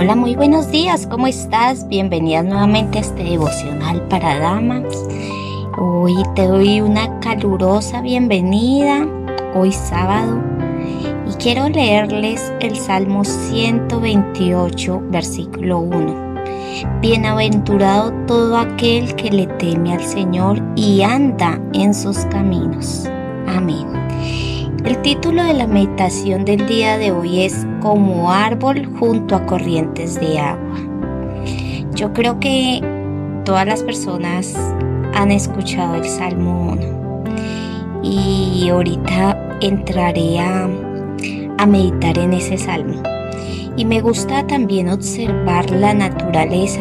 Hola, muy buenos días, ¿cómo estás? Bienvenidas nuevamente a este devocional para damas. Hoy te doy una calurosa bienvenida, hoy sábado, y quiero leerles el Salmo 128, versículo 1. Bienaventurado todo aquel que le teme al Señor y anda en sus caminos. Amén. El título de la meditación del día de hoy es Como árbol junto a corrientes de agua. Yo creo que todas las personas han escuchado el Salmo 1 y ahorita entraré a, a meditar en ese salmo. Y me gusta también observar la naturaleza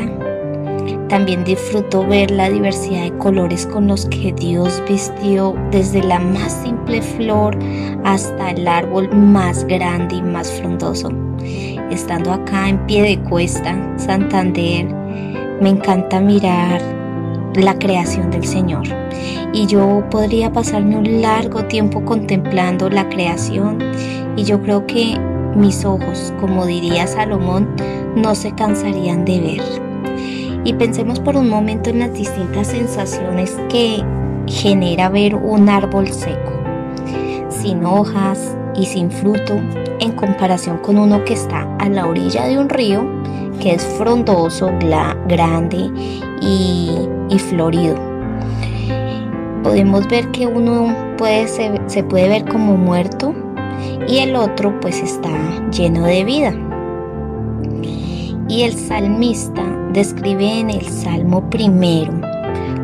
también disfruto ver la diversidad de colores con los que Dios vistió desde la más simple flor hasta el árbol más grande y más frondoso. Estando acá en pie de cuesta, Santander, me encanta mirar la creación del Señor. Y yo podría pasarme un largo tiempo contemplando la creación y yo creo que mis ojos, como diría Salomón, no se cansarían de ver y pensemos por un momento en las distintas sensaciones que genera ver un árbol seco, sin hojas y sin fruto, en comparación con uno que está a la orilla de un río, que es frondoso, grande y, florido. Podemos ver que uno puede, se, se puede ver como muerto y el otro pues está lleno de vida. Y el salmista describe en el Salmo primero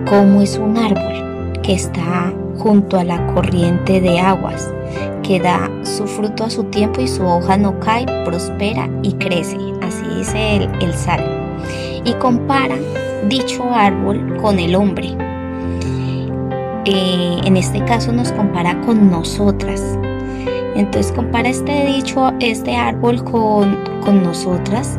cómo es un árbol que está junto a la corriente de aguas, que da su fruto a su tiempo y su hoja no cae, prospera y crece. Así dice el, el Salmo. Y compara dicho árbol con el hombre. Eh, en este caso nos compara con nosotras. Entonces compara este dicho, este árbol con, con nosotras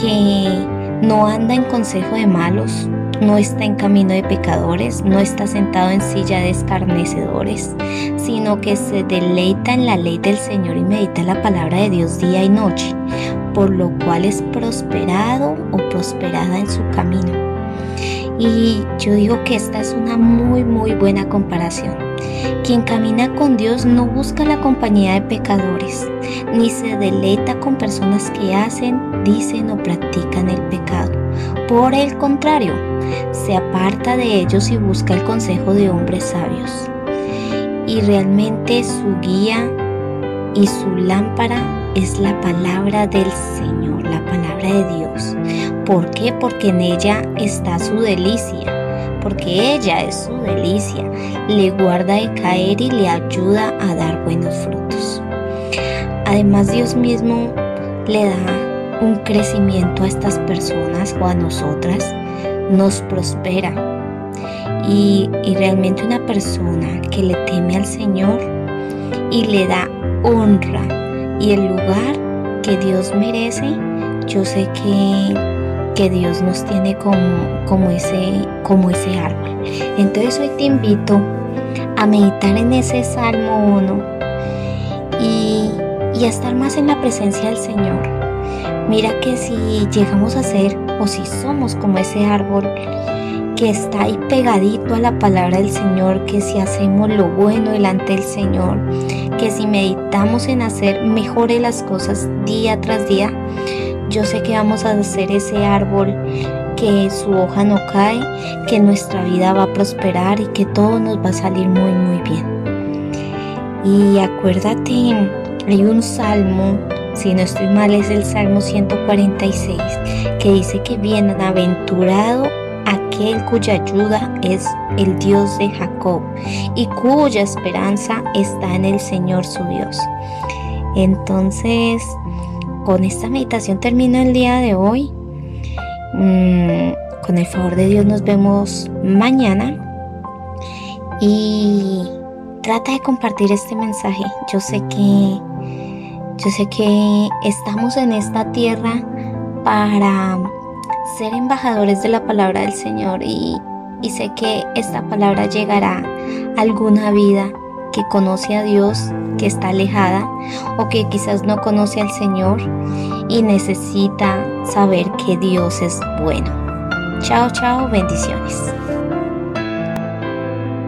que no anda en consejo de malos, no está en camino de pecadores, no está sentado en silla de escarnecedores, sino que se deleita en la ley del Señor y medita la palabra de Dios día y noche, por lo cual es prosperado o prosperada en su camino. Y yo digo que esta es una muy, muy buena comparación. Quien camina con Dios no busca la compañía de pecadores, ni se deleita con personas que hacen, dicen o practican el pecado. Por el contrario, se aparta de ellos y busca el consejo de hombres sabios. Y realmente su guía y su lámpara es la palabra del Señor, la palabra de Dios. ¿Por qué? Porque en ella está su delicia porque ella es su delicia, le guarda de caer y le ayuda a dar buenos frutos. Además Dios mismo le da un crecimiento a estas personas o a nosotras, nos prospera. Y, y realmente una persona que le teme al Señor y le da honra y el lugar que Dios merece, yo sé que que Dios nos tiene como, como, ese, como ese árbol. Entonces hoy te invito a meditar en ese Salmo 1 y, y a estar más en la presencia del Señor. Mira que si llegamos a ser o si somos como ese árbol que está ahí pegadito a la palabra del Señor, que si hacemos lo bueno delante del Señor, que si meditamos en hacer mejores las cosas día tras día, yo sé que vamos a hacer ese árbol que su hoja no cae, que nuestra vida va a prosperar y que todo nos va a salir muy muy bien. Y acuérdate, hay un salmo, si no estoy mal es el Salmo 146, que dice que bienaventurado aquel cuya ayuda es el Dios de Jacob y cuya esperanza está en el Señor su Dios. Entonces, con esta meditación termino el día de hoy. Mm, con el favor de Dios nos vemos mañana. Y trata de compartir este mensaje. Yo sé que yo sé que estamos en esta tierra para ser embajadores de la palabra del Señor y, y sé que esta palabra llegará a alguna vida que conoce a Dios, que está alejada o que quizás no conoce al Señor y necesita saber que Dios es bueno. Chao, chao, bendiciones.